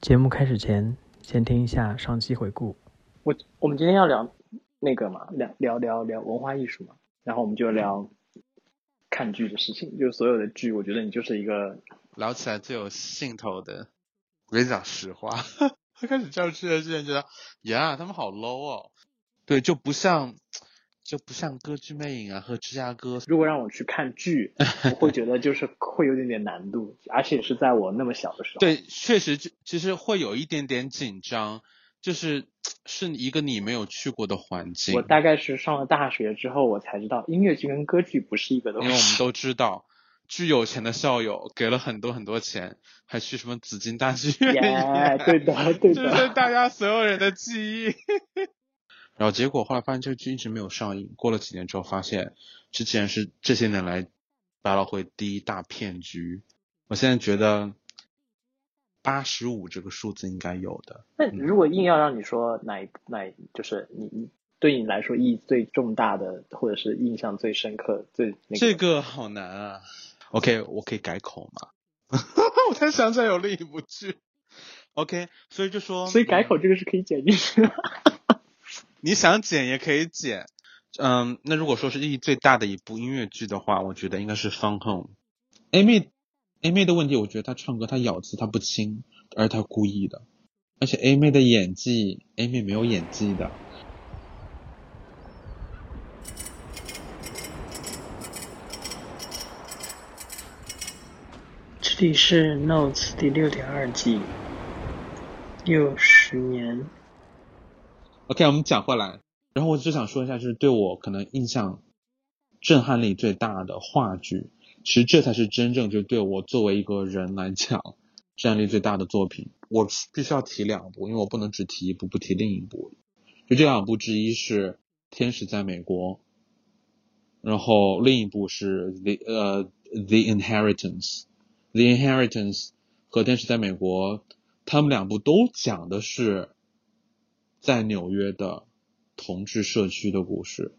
节目开始前，先听一下上期回顾。我我们今天要聊那个嘛，聊聊聊聊文化艺术嘛，然后我们就聊看剧的事情。就是所有的剧，我觉得你就是一个聊起来最有兴头的。我跟你讲实话，他 开始这样剧之前觉得，呀，他们好 low 哦。对，就不像。就不像歌剧魅影啊和芝加哥。如果让我去看剧，我会觉得就是会有点点难度，而且是在我那么小的时候。对，确实就其实会有一点点紧张，就是是一个你没有去过的环境。我大概是上了大学之后，我才知道音乐剧跟歌剧不是一个东西。因为我们都知道，巨有钱的校友给了很多很多钱，还去什么紫金大剧院。对的，对的。这是大家所有人的记忆。然后结果后来发现这个剧一直没有上映。过了几年之后，发现这竟然是这些年来百老汇第一大骗局。我现在觉得八十五这个数字应该有的。那如果硬要让你说哪一哪，就是你你对你来说意义最重大的，或者是印象最深刻最那个？这个好难啊。OK，我可以改口吗？我才想起来有另一部剧。OK，所以就说，所以改口这个是可以剪进去的。你想剪也可以剪，嗯，那如果说是意义最大的一部音乐剧的话，我觉得应该是《Fun Home》。A 妹，A 妹的问题，我觉得她唱歌她咬字她不清，而她故意的，而且 A 妹的演技，A 妹没有演技的。这里是 Notes 第六点二季，六十年。OK，我们讲回来，然后我就想说一下，就是对我可能印象震撼力最大的话剧，其实这才是真正就对我作为一个人来讲震撼力最大的作品。我必须要提两部，因为我不能只提一部不提另一部。就这两部之一是《天使在美国》，然后另一部是 The 呃《The Inheritance》。《The Inheritance》和《天使在美国》，他们两部都讲的是。在纽约的同志社区的故事，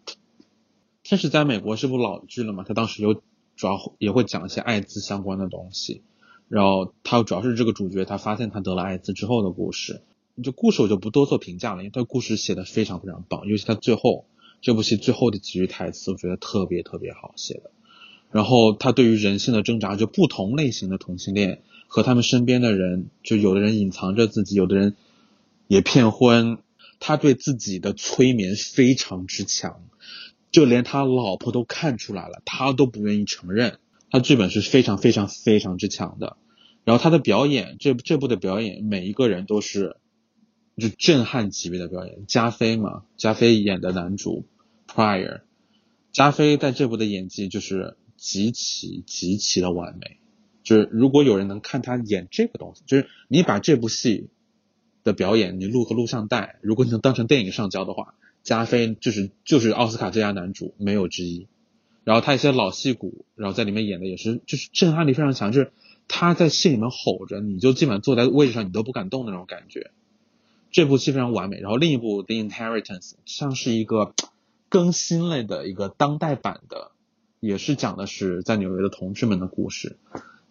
天使在美国是部老剧了嘛？他当时有主要也会讲一些艾滋相关的东西，然后他主要是这个主角他发现他得了艾滋之后的故事。就故事我就不多做评价了，因为他故事写的非常非常棒，尤其他最后这部戏最后的几句台词，我觉得特别特别好写的。然后他对于人性的挣扎，就不同类型的同性恋和他们身边的人，就有的人隐藏着自己，有的人也骗婚。他对自己的催眠非常之强，就连他老婆都看出来了，他都不愿意承认。他剧本是非常非常非常之强的，然后他的表演，这这部的表演，每一个人都是就震撼级别的表演。加菲嘛，加菲演的男主 Prior，加菲在这部的演技就是极其极其的完美。就是如果有人能看他演这个东西，就是你把这部戏。的表演，你录个录像带，如果你能当成电影上交的话，加菲就是就是奥斯卡最佳男主没有之一。然后他一些老戏骨，然后在里面演的也是就是震撼力非常强，就是他在戏里面吼着，你就基本上坐在位置上你都不敢动那种感觉。这部戏非常完美。然后另一部《The Inheritance》像是一个更新类的一个当代版的，也是讲的是在纽约的同志们的故事，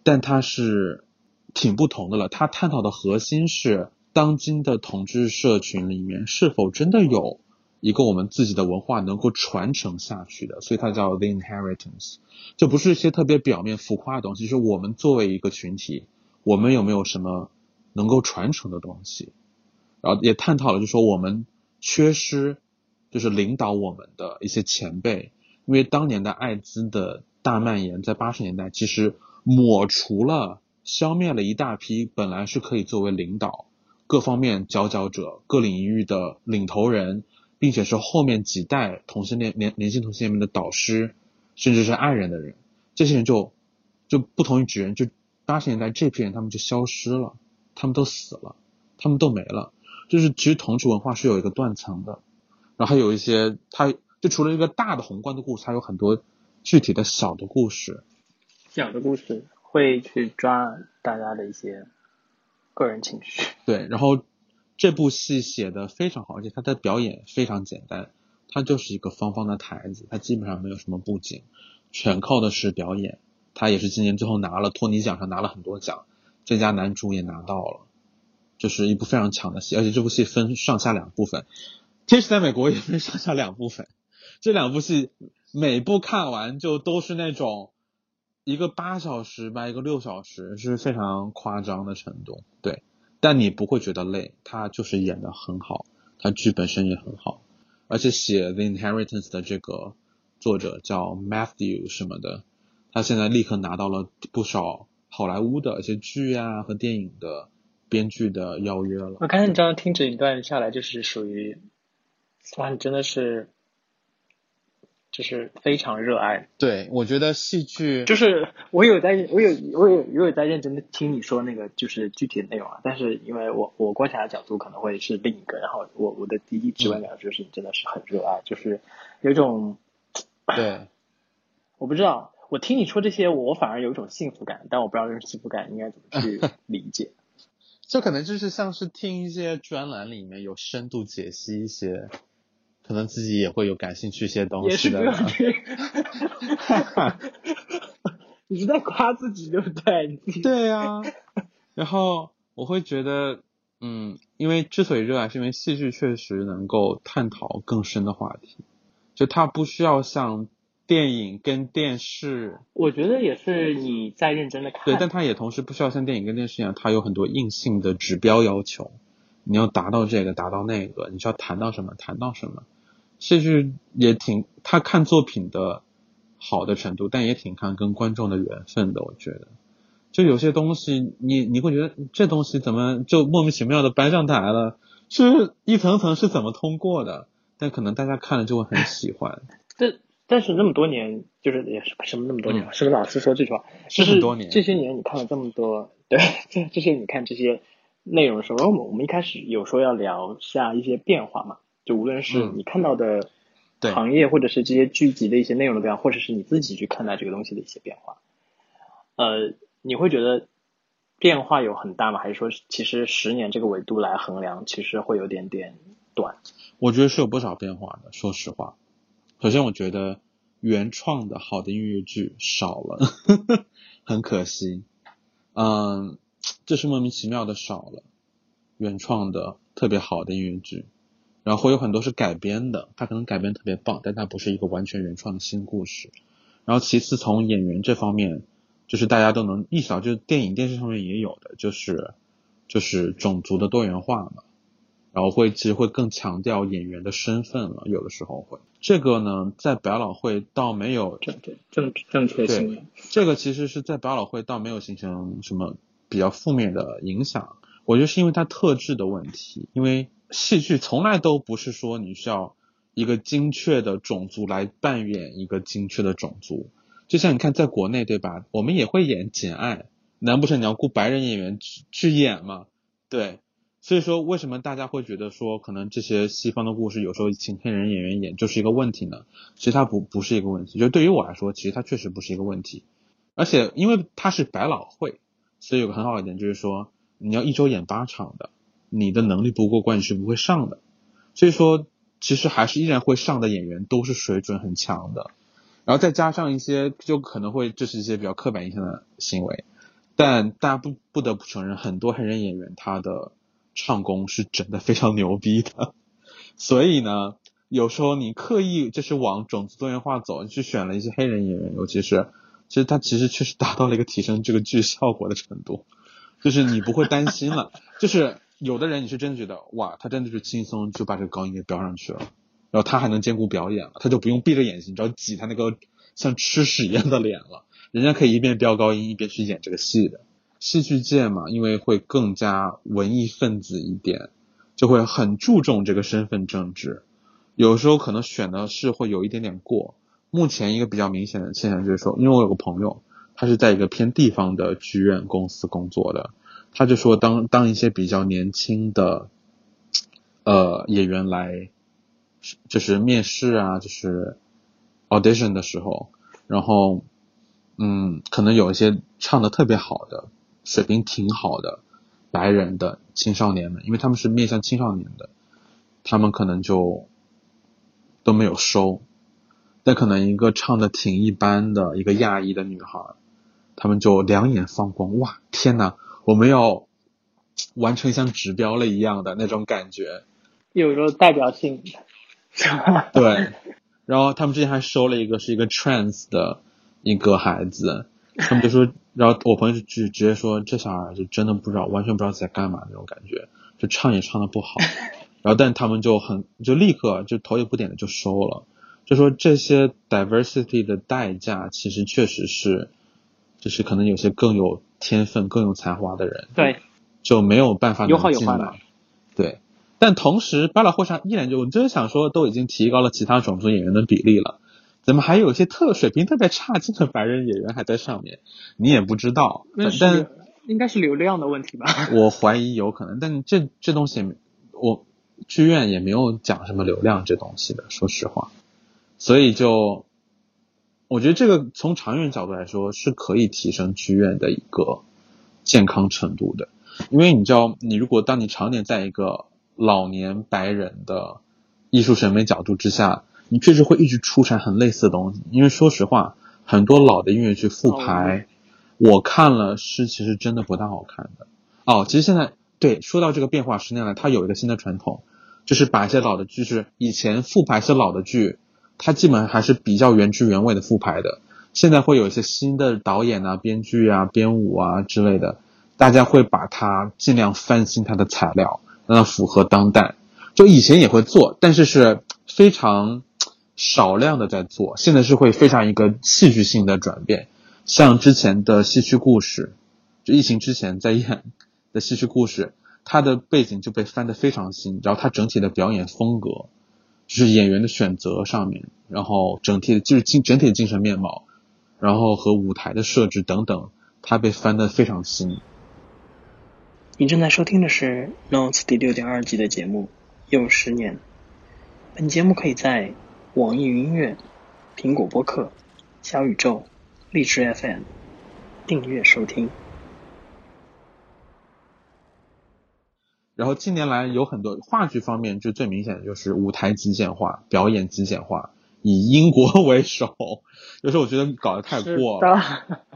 但它是挺不同的了。它探讨的核心是。当今的统治社群里面，是否真的有一个我们自己的文化能够传承下去的？所以它叫 The Inheritance，就不是一些特别表面浮夸的东西。是我们作为一个群体，我们有没有什么能够传承的东西？然后也探讨了，就说我们缺失，就是领导我们的一些前辈，因为当年的艾滋的大蔓延，在八十年代其实抹除了、消灭了一大批本来是可以作为领导。各方面佼佼者，各领域的领头人，并且是后面几代同性恋年年轻同性恋们的导师，甚至是爱人的人，这些人就就不同于纸人，就八十年代这批人他们就消失了，他们都死了，他们都没了。就是其实同志文化是有一个断层的，然后还有一些，它就除了一个大的宏观的故事，还有很多具体的小的故事，小的故事会去抓大家的一些。个人情绪对，然后这部戏写的非常好，而且他的表演非常简单，他就是一个方方的台子，他基本上没有什么布景，全靠的是表演。他也是今年最后拿了托尼奖上拿了很多奖，最佳男主也拿到了，就是一部非常强的戏，而且这部戏分上下两部分，《天使在美国》也分上下两部分，这两部戏每部看完就都是那种一个八小时吧，一个六小时，是非常夸张的程度，对，但你不会觉得累，他就是演的很好，他剧本身也很好，而且写《The Inheritance》的这个作者叫 Matthew 什么的，他现在立刻拿到了不少好莱坞的一些剧啊和电影的。编剧的邀约了。我看你这样听这一段下来，就是属于，哇，你真的是，就是非常热爱。对，我觉得戏剧就是我有在，我有我有我有在认真的听你说那个就是具体的内容啊，但是因为我我观察的角度可能会是另一个，然后我我的第一直观感受就是你真的是很热爱，就是有种，对，我不知道，我听你说这些，我反而有一种幸福感，但我不知道这种幸福感应该怎么去理解。这可能就是像是听一些专栏里面有深度解析一些，可能自己也会有感兴趣一些东西的。也是不用 你是在夸自己对不对？对呀。然后我会觉得，嗯，因为之所以热爱，是因为戏剧确实能够探讨更深的话题，就它不需要像。电影跟电视，我觉得也是你在认真的看。对，但它也同时不需要像电影跟电视一样，它有很多硬性的指标要求，你要达到这个，达到那个，你需要谈到什么，谈到什么。戏剧也挺，他看作品的好的程度，但也挺看跟观众的缘分的。我觉得，就有些东西，你你会觉得这东西怎么就莫名其妙的搬上台了，是一层层是怎么通过的？但可能大家看了就会很喜欢。但。但是那么多年，就是也是什么那么多年，是个老师说这句话？就是这些年你看了这么多，对，这这些你看这些内容的时候，我们我们一开始有说要聊下一些变化嘛，就无论是你看到的行业，或者是这些剧集的一些内容的变化，或者是你自己去看待这个东西的一些变化，呃，你会觉得变化有很大吗？还是说其实十年这个维度来衡量，其实会有点点短？我觉得是有不少变化的，说实话。首先，我觉得原创的好的音乐剧少了，很可惜。嗯，这是莫名其妙的少了原创的特别好的音乐剧，然后会有很多是改编的，它可能改编特别棒，但它不是一个完全原创的新故事。然后其次，从演员这方面，就是大家都能意识到，就是电影电视上面也有的，就是就是种族的多元化嘛。然后会其实会更强调演员的身份了，有的时候会这个呢，在百老汇倒没有正正正确性。这个其实是在百老汇倒没有形成什么比较负面的影响。我觉得是因为它特质的问题，因为戏剧从来都不是说你需要一个精确的种族来扮演一个精确的种族。就像你看，在国内对吧，我们也会演《简爱》，难不成你要雇白人演员去去演吗？对。所以说，为什么大家会觉得说，可能这些西方的故事有时候请黑人演员演就是一个问题呢？其实它不不是一个问题，就对于我来说，其实它确实不是一个问题。而且因为它是百老汇，所以有个很好一点就是说，你要一周演八场的，你的能力不过关，你是不会上的。所以说，其实还是依然会上的演员都是水准很强的。然后再加上一些，就可能会这是一些比较刻板印象的行为，但大家不不得不承认，很多黑人演员他的。唱功是真的非常牛逼的，所以呢，有时候你刻意就是往种族多元化走，去选了一些黑人演员，尤其是，其实他其实确实达到了一个提升这个剧效果的程度，就是你不会担心了，就是有的人你是真觉得哇，他真的是轻松就把这个高音给飙上去了，然后他还能兼顾表演了，他就不用闭着眼睛，只要挤他那个像吃屎一样的脸了，人家可以一边飙高音一边去演这个戏的。戏剧界嘛，因为会更加文艺分子一点，就会很注重这个身份政治，有时候可能选的是会有一点点过。目前一个比较明显的现象就是说，因为我有个朋友，他是在一个偏地方的剧院公司工作的，他就说，当当一些比较年轻的呃演员来就是面试啊，就是 audition 的时候，然后嗯，可能有一些唱的特别好的。水平挺好的白人的青少年们，因为他们是面向青少年的，他们可能就都没有收。但可能一个唱的挺一般的一个亚裔的女孩，他们就两眼放光，哇，天呐，我们要完成一项指标了一样的那种感觉，有着代表性，对。然后他们之前还收了一个是一个 trans 的一个孩子，他们就说，然后我朋友就直直接说，这小孩就真的不知道，完全不知道在干嘛那种感觉，就唱也唱的不好。然后但他们就很就立刻就头也不点的就收了，就说这些 diversity 的代价其实确实是，就是可能有些更有天分、更有才华的人，对，就没有办法有好有坏对。但同时，百老汇上依然就，我就是想说，都已经提高了其他种族演员的比例了，怎么还有一些特水平特别差劲的白人演员还在上面？你也不知道，但应该是流量的问题吧？我怀疑有可能，但这这东西，我剧院也没有讲什么流量这东西的，说实话，所以就我觉得这个从长远角度来说是可以提升剧院的一个健康程度的，因为你知道，你如果当你常年在一个老年白人的艺术审美角度之下，你确实会一直出产很类似的东西。因为说实话，很多老的音乐剧复排，我看了是其实真的不大好看的。哦，其实现在对说到这个变化，十年来它有一个新的传统，就是把一些老的剧，是以前复排一些老的剧，它基本上还是比较原汁原味的复排的。现在会有一些新的导演啊、编剧啊、编舞啊之类的，大家会把它尽量翻新它的材料。让它符合当代，就以前也会做，但是是非常少量的在做。现在是会非常一个戏剧性的转变，像之前的戏曲故事，就疫情之前在演的戏曲故事，它的背景就被翻得非常新，然后它整体的表演风格，就是演员的选择上面，然后整体的就是精整体的精神面貌，然后和舞台的设置等等，它被翻得非常新。你正在收听的是《Notes》第六点二季的节目《又十年》。本节目可以在网易云音乐、苹果播客、小宇宙、荔枝 FM 订阅收听。然后近年来有很多话剧方面，就最明显的就是舞台极简化、表演极简化，以英国为首。有时候我觉得搞得太过了，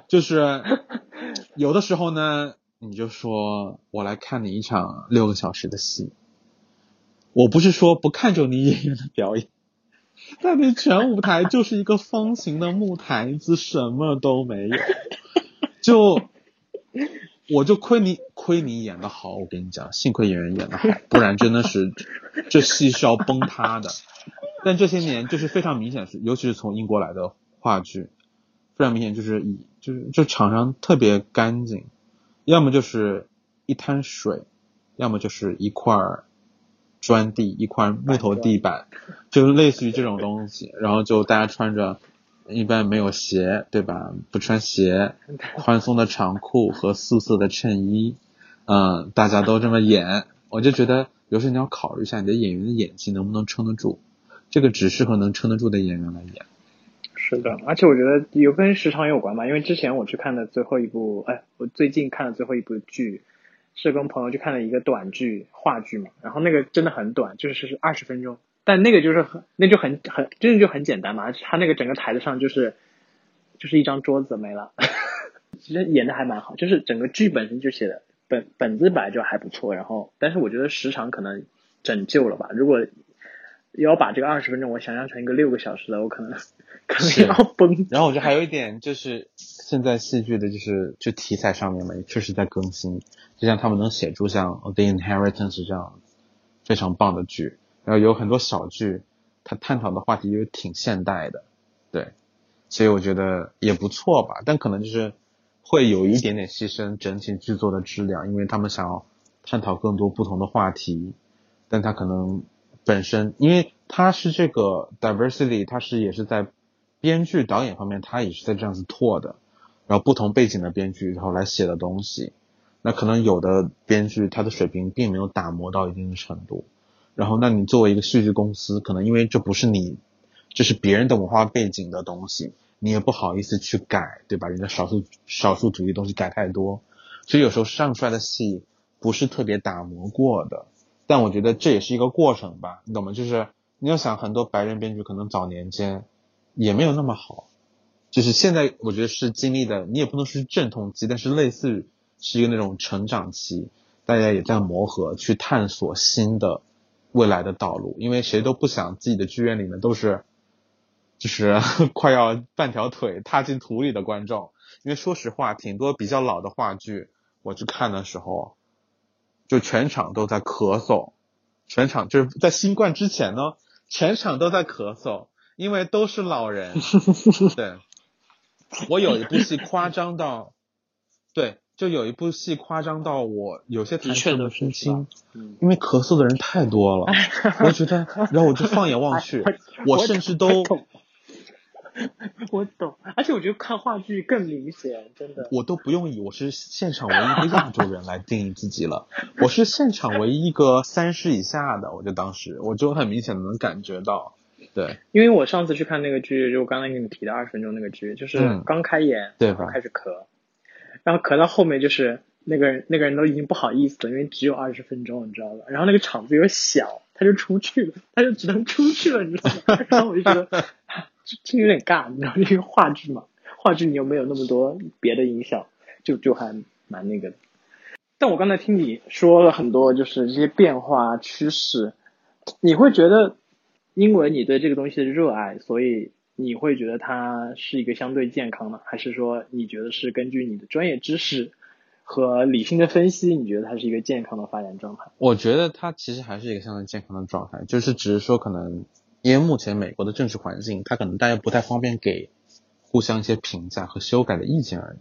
就是 有的时候呢。你就说我来看你一场六个小时的戏，我不是说不看重你演员的表演，但你全舞台就是一个方形的木台子，什么都没有，就我就亏你亏你演的好，我跟你讲，幸亏演员演的好，不然真的是这戏是要崩塌的。但这些年就是非常明显是，尤其是从英国来的话剧，非常明显就是以就是就场上特别干净。要么就是一滩水，要么就是一块砖地，一块木头地板，就是类似于这种东西。然后就大家穿着，一般没有鞋，对吧？不穿鞋，宽松的长裤和素色的衬衣，嗯，大家都这么演。我就觉得有时候你要考虑一下你的演员的演技能不能撑得住，这个只适合能撑得住的演员来演。是的，而且我觉得有跟时长有关吧，因为之前我去看的最后一部，哎，我最近看的最后一部剧，是跟朋友去看了一个短剧话剧嘛，然后那个真的很短，就是是二十分钟，但那个就是很，那就很很，真的就很简单嘛，他那个整个台子上就是就是一张桌子没了，其实演的还蛮好，就是整个剧本身就写的本本子本来就还不错，然后但是我觉得时长可能拯救了吧，如果。要把这个二十分钟我想象成一个六个小时的，我可能可能要崩。然后我觉得还有一点 就是，现在戏剧的就是就题材上面嘛，也确实在更新。就像他们能写出像《The Inheritance》这样非常棒的剧，然后有很多小剧，它探讨的话题又挺现代的，对，所以我觉得也不错吧。但可能就是会有一点点牺牲整体制作的质量，因为他们想要探讨更多不同的话题，但他可能。本身，因为他是这个 diversity，他是也是在编剧导演方面，他也是在这样子拓的，然后不同背景的编剧然后来写的东西，那可能有的编剧他的水平并没有打磨到一定的程度，然后那你作为一个戏剧公司，可能因为这不是你，这是别人的文化背景的东西，你也不好意思去改，对吧？人家少数少数主义东西改太多，所以有时候上出来的戏不是特别打磨过的。但我觉得这也是一个过程吧，你懂吗？就是你要想很多白人编剧可能早年间也没有那么好，就是现在我觉得是经历的，你也不能说是阵痛期，但是类似是一个那种成长期。大家也在磨合，去探索新的未来的道路。因为谁都不想自己的剧院里面都是，就是 快要半条腿踏进土里的观众。因为说实话，挺多比较老的话剧，我去看的时候，就全场都在咳嗽，全场就是在新冠之前呢，全场都在咳嗽，因为都是老人。对，我有一部戏夸张到，对。就有一部戏夸张到我有些台词都听清，因为咳嗽的人太多了，我觉得，然后我就放眼望去，我甚至都，我懂，而且我觉得看话剧更明显，真的，我都不用以我是现场唯一一个亚洲人来定义自己了，我是现场唯一一个三十以下的，我就当时我就很明显的能感觉到，对，因为我上次去看那个剧，就我刚才给你提的二十分钟那个剧，就是刚开演，对吧？开始咳。然后咳到后面就是那个人，那个人都已经不好意思了，因为只有二十分钟，你知道吧？然后那个场子又小，他就出去了，他就只能出去了，你知道吗？然后我就觉得这这有点尬，你知道，因为话剧嘛，话剧你又没有那么多别的音效，就就还蛮那个。但我刚才听你说了很多，就是这些变化趋势，你会觉得因为你对这个东西的热爱，所以。你会觉得它是一个相对健康的，还是说你觉得是根据你的专业知识和理性的分析，你觉得它是一个健康的发展状态？我觉得它其实还是一个相对健康的状态，就是只是说可能因为目前美国的政治环境，它可能大家不太方便给互相一些评价和修改的意见而已，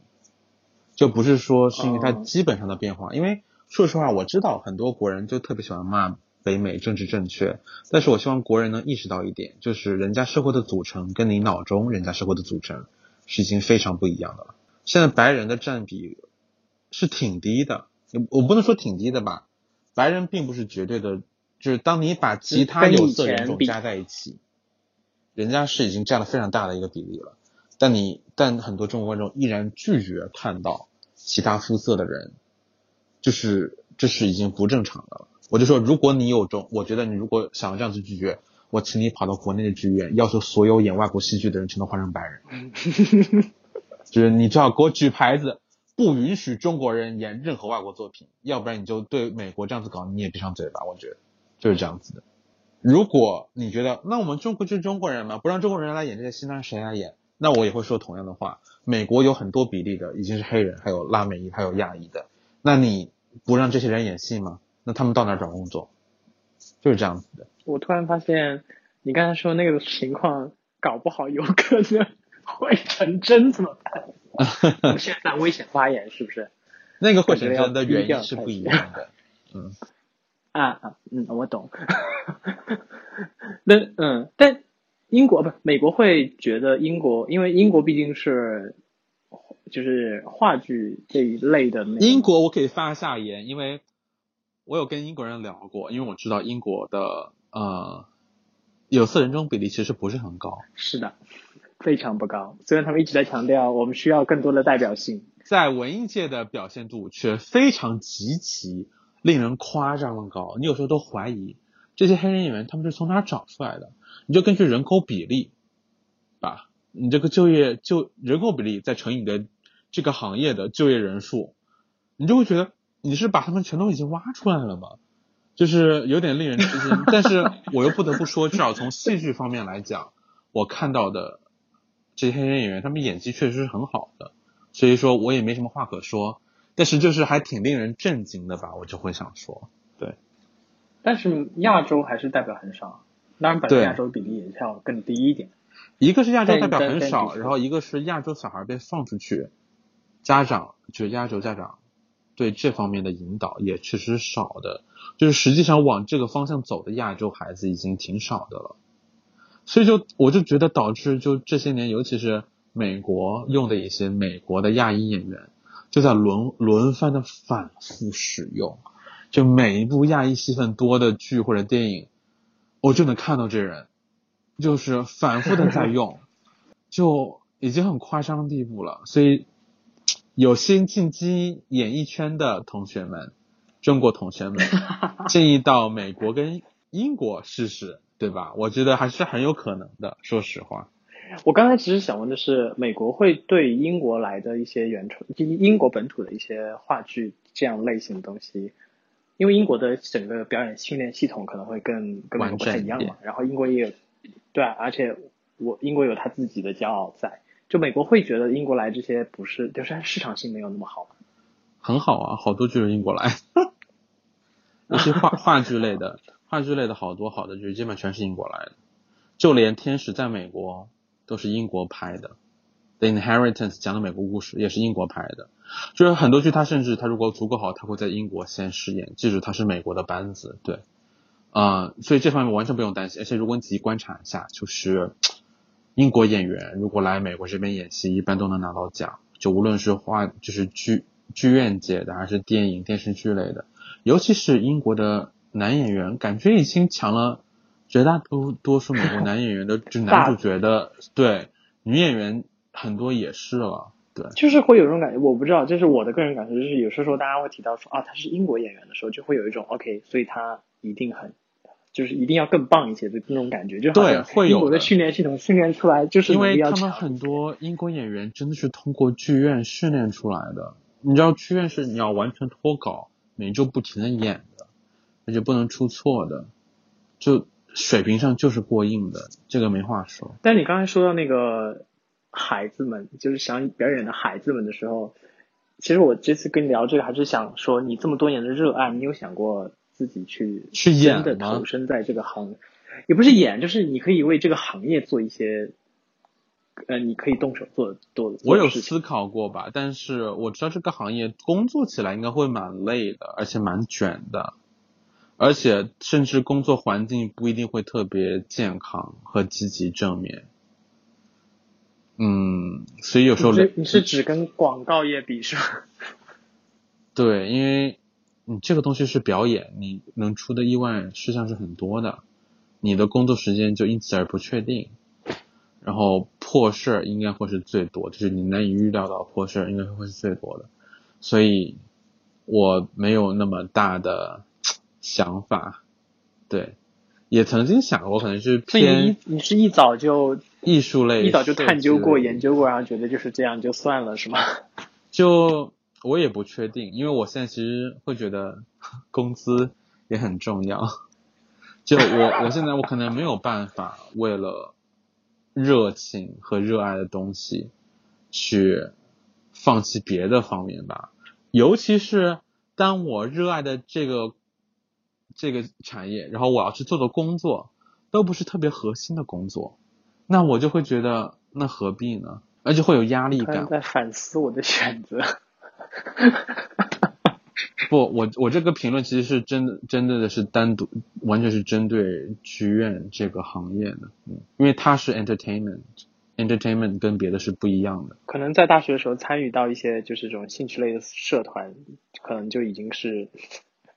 就不是说是因为它基本上的变化。因为说实话，我知道很多国人就特别喜欢骂。北美政治正确，但是我希望国人能意识到一点，就是人家社会的组成跟你脑中人家社会的组成是已经非常不一样的了。现在白人的占比是挺低的，我不能说挺低的吧，白人并不是绝对的，就是当你把其他有色人种加在一起，人家是已经占了非常大的一个比例了。但你但很多中国观众依然拒绝看到其他肤色的人，就是这是已经不正常的了。我就说，如果你有种，我觉得你如果想要这样子拒绝，我请你跑到国内的剧院，要求所有演外国戏剧的人全都换成白人，就是你最好给我举牌子，不允许中国人演任何外国作品，要不然你就对美国这样子搞，你也闭上嘴吧。我觉得就是这样子的。如果你觉得那我们中国就是中国人嘛，不让中国人来演这些戏，那谁来演？那我也会说同样的话。美国有很多比例的已经是黑人，还有拉美裔，还有亚裔的，那你不让这些人演戏吗？那他们到哪找工作？就是这样子的。我突然发现，你刚才说那个情况，搞不好有可能会成真，怎么办？现在危险发言是不是？那个会成真的原因是不一样的。嗯。啊啊嗯，我懂。那嗯，但英国不，美国会觉得英国，因为英国毕竟是就是话剧这一类的。英国我可以发下言，因为。我有跟英国人聊过，因为我知道英国的呃有色人种比例其实不是很高。是的，非常不高。虽然他们一直在强调我们需要更多的代表性，在文艺界的表现度却非常极其令人夸张的高。你有时候都怀疑这些黑人演员他们是从哪找出来的？你就根据人口比例，吧，你这个就业就人口比例再乘以你的这个行业的就业人数，你就会觉得。你是把他们全都已经挖出来了吗？就是有点令人吃惊，但是我又不得不说，至少从戏剧方面来讲，我看到的这些黑人演员，他们演技确实是很好的，所以说我也没什么话可说。但是就是还挺令人震惊的吧，我就会想说，对。但是亚洲还是代表很少，当然本来亚洲比例也是要更低一点。一个是亚洲代表很少，然后一个是亚洲小孩被放出去，家长就是亚洲家长。对这方面的引导也确实少的，就是实际上往这个方向走的亚洲孩子已经挺少的了，所以就我就觉得导致就这些年，尤其是美国用的一些美国的亚裔演员，就在轮轮番的反复使用，就每一部亚裔戏份多的剧或者电影，我就能看到这人，就是反复的在用，就已经很夸张的地步了，所以。有心进击演艺圈的同学们，中国同学们，建议到美国跟英国试试，对吧？我觉得还是很有可能的。说实话，我刚才其实想问的是，美国会对英国来的一些原创、英国本土的一些话剧这样类型的东西，因为英国的整个表演训练系统可能会更跟美国不太一样嘛，然后英国也有，对，而且我英国有他自己的骄傲在，就美国会觉得英国来这些不是，就是市场性没有那么好很好啊，好多就是英国来，那些话话剧类的，话剧类的好多好的剧基本全是英国来的，就连天使在美国都是英国拍的。The Inheritance 讲的美国故事也是英国拍的，就是很多剧它甚至它如果足够好，它会在英国先试演，即使它是美国的班子，对，啊，所以这方面完全不用担心。而且如果你仔细观察一下，就是英国演员如果来美国这边演戏，一般都能拿到奖，就无论是话就是剧剧院界的还是电影电视剧类的，尤其是英国的男演员，感觉已经抢了绝大多多数美国男演员的就男主角的，对女演员。很多也是了，对，就是会有这种感觉，我不知道，这是我的个人感受，就是有时候大家会提到说啊，他是英国演员的时候，就会有一种 OK，所以他一定很，就是一定要更棒一些的那种感觉，就对，会有英国的训练系统训练出来，就是因为他们很多英国演员真的是通过剧院训练出来的，你知道剧院是你要完全脱稿，每周不停的演的，而且不能出错的，就水平上就是过硬的，这个没话说。但你刚才说到那个。孩子们就是想表演的孩子们的时候，其实我这次跟你聊这个，还是想说你这么多年的热爱，你有想过自己去去演的投身在这个行，也不是演，就是你可以为这个行业做一些，呃，你可以动手做做。我有思考过吧，但是我知道这个行业工作起来应该会蛮累的，而且蛮卷的，而且甚至工作环境不一定会特别健康和积极正面。嗯，所以有时候你是指跟广告业比是吧？对，因为你这个东西是表演，你能出的意外事项是很多的，你的工作时间就因此而不确定，然后破事儿应该会是最多，就是你难以预料到破事儿应该会是最多的，所以我没有那么大的想法，对。也曾经想过，可能是偏你你是一早就艺术类，一早就探究过、研究过，然后觉得就是这样就算了，是吗？就我也不确定，因为我现在其实会觉得 工资也很重要。就我我现在我可能没有办法为了热情和热爱的东西去放弃别的方面吧，尤其是当我热爱的这个。这个产业，然后我要去做的工作，都不是特别核心的工作，那我就会觉得那何必呢？而且会有压力感。在反思我的选择。不，我我这个评论其实是针的，真的的是单独，完全是针对剧院这个行业的，嗯，因为它是 entertainment，entertainment 跟别的是不一样的。可能在大学的时候参与到一些就是这种兴趣类的社团，可能就已经是。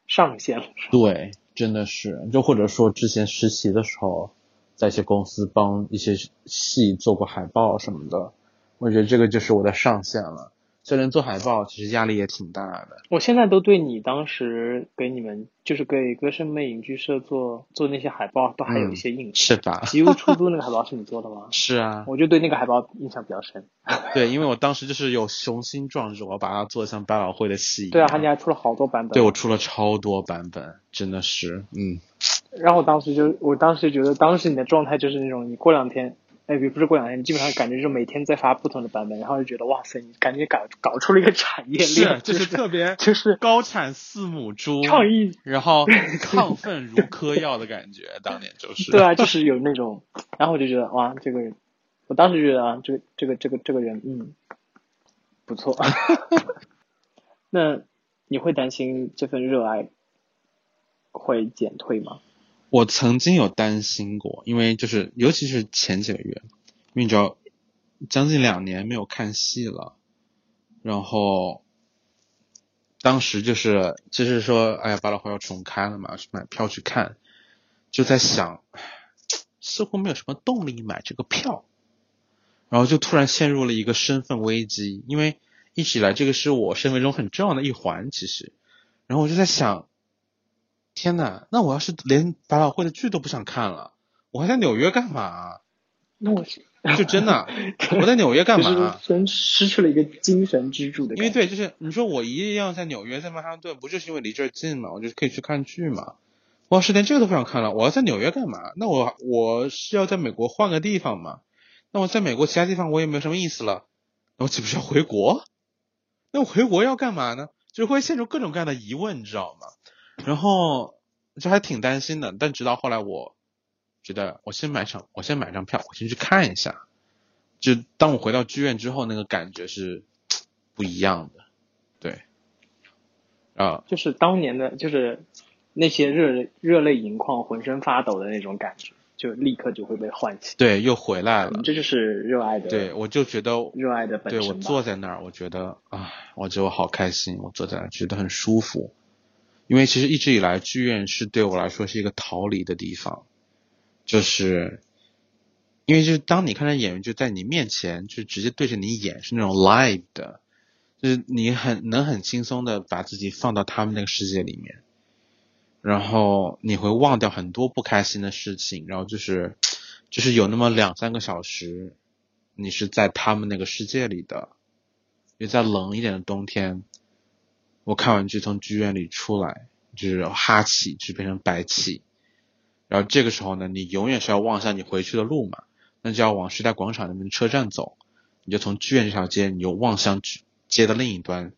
上限了，对，真的是，就或者说之前实习的时候，在一些公司帮一些戏做过海报什么的，我觉得这个就是我的上限了。虽然做海报其实压力也挺大的。我现在都对你当时给你们就是给歌声魅影剧社做做那些海报都还有一些印象，是吧？吉屋出租那个海报是你做的吗？是啊，我就对那个海报印象比较深。对，因为我当时就是有雄心壮志，我要把它做像百老汇的戏。对啊，他你还出了好多版本。对，我出了超多版本，真的是，嗯。然后我当时就，我当时觉得当时你的状态就是那种，你过两天。哎，不是过两天，基本上感觉就是每天在发不同的版本，然后就觉得哇塞，你感觉搞搞出了一个产业链，就是特别就是高产四母猪，创意，然后亢奋如嗑药的感觉，当年就是。对啊，就是有那种，然后我就觉得哇，这个人，我当时觉得啊，这个这个这个这个人，嗯，不错。那你会担心这份热爱会减退吗？我曾经有担心过，因为就是尤其是前几个月，因为你知道，将近两年没有看戏了，然后当时就是就是说，哎呀，百老汇要重开了嘛，去买票去看，就在想，似乎没有什么动力买这个票，然后就突然陷入了一个身份危机，因为一直以来这个是我生命中很重要的一环，其实，然后我就在想。天呐，那我要是连百老汇的剧都不想看了，我还在纽约干嘛？那我就真的，我在纽约干嘛？真失去了一个精神支柱的。因为对，就是你说我一定要在纽约，在曼哈顿，不就是因为离这儿近嘛？我就可以去看剧嘛。我要是连这个都不想看了，我要在纽约干嘛？那我我是要在美国换个地方嘛？那我在美国其他地方我也没有什么意思了，那我岂不是要回国？那我回国要干嘛呢？就是会陷入各种各样的疑问，你知道吗？然后就还挺担心的。但直到后来我。觉得我先买场，我先买张票，我先去看一下。就当我回到剧院之后，那个感觉是不一样的。对，啊，就是当年的，就是那些热热泪盈眶、浑身发抖的那种感觉，就立刻就会被唤起。对，又回来了。这就是热爱的。对，我就觉得热爱的本身。对我坐在那儿，我觉得啊，我觉得我好开心，我坐在那儿觉得很舒服。因为其实一直以来，剧院是对我来说是一个逃离的地方。就是，因为就是当你看到演员就在你面前，就直接对着你演，是那种 live 的，就是你很能很轻松的把自己放到他们那个世界里面，然后你会忘掉很多不开心的事情，然后就是，就是有那么两三个小时，你是在他们那个世界里的，也在冷一点的冬天，我看完剧从剧院里出来，就是哈气就变成白气。然后这个时候呢，你永远是要望向你回去的路嘛，那就要往时代广场那边车站走，你就从剧院这条街，你就望向街的另一端，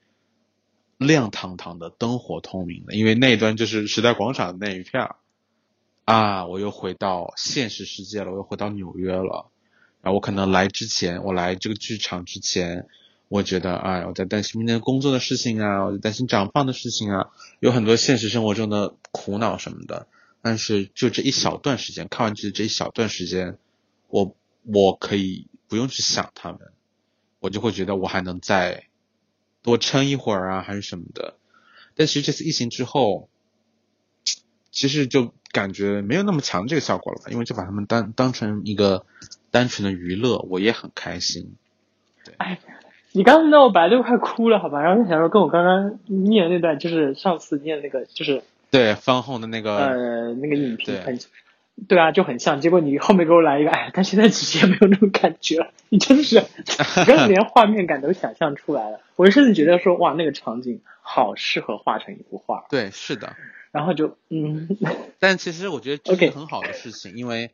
亮堂堂的灯火通明的，因为那一端就是时代广场的那一片啊，我又回到现实世界了，我又回到纽约了。然后我可能来之前，我来这个剧场之前，我觉得哎，我在担心明天工作的事情啊，我在担心长胖的事情啊，有很多现实生活中的苦恼什么的。但是就这一小段时间，看完剧的这一小段时间，我我可以不用去想他们，我就会觉得我还能再多撑一会儿啊，还是什么的。但其实这次疫情之后，其实就感觉没有那么强这个效果了吧，因为就把他们当当成一个单纯的娱乐，我也很开心。对，哎，你刚才那我本来就快哭了，好吧？然后就想说，跟我刚刚念那段，就是上次念那个，就是。对方红的那个呃那个影评很，对啊就很像，结果你后面给我来一个，哎，但现在其实也没有那种感觉了，你真是，刚连画面感都想象出来了，我甚至觉得说哇那个场景好适合画成一幅画。对，是的。然后就嗯，但其实我觉得这是很好的事情，因为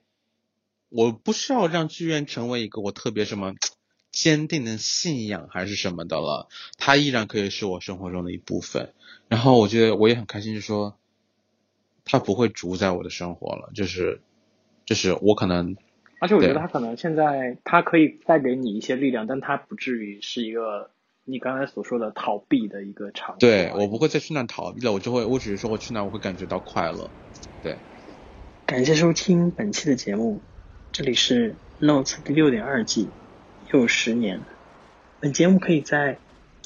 我不需要让剧院成为一个我特别什么坚定的信仰还是什么的了，它依然可以是我生活中的一部分。然后我觉得我也很开心，就是说。它不会主宰我的生活了，就是，就是我可能，而且我觉得它可能现在它可以带给你一些力量，但它不至于是一个你刚才所说的逃避的一个场。对我不会再去那逃避了，我就会，我只是说我去那我会感觉到快乐。对，感谢收听本期的节目，这里是 Notes 第六点二季，又十年。本节目可以在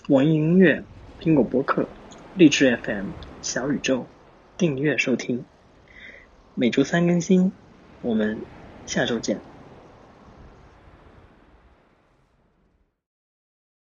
网易音乐、苹果播客、荔枝 FM、小宇宙。订阅收听，每周三更新，我们下周见。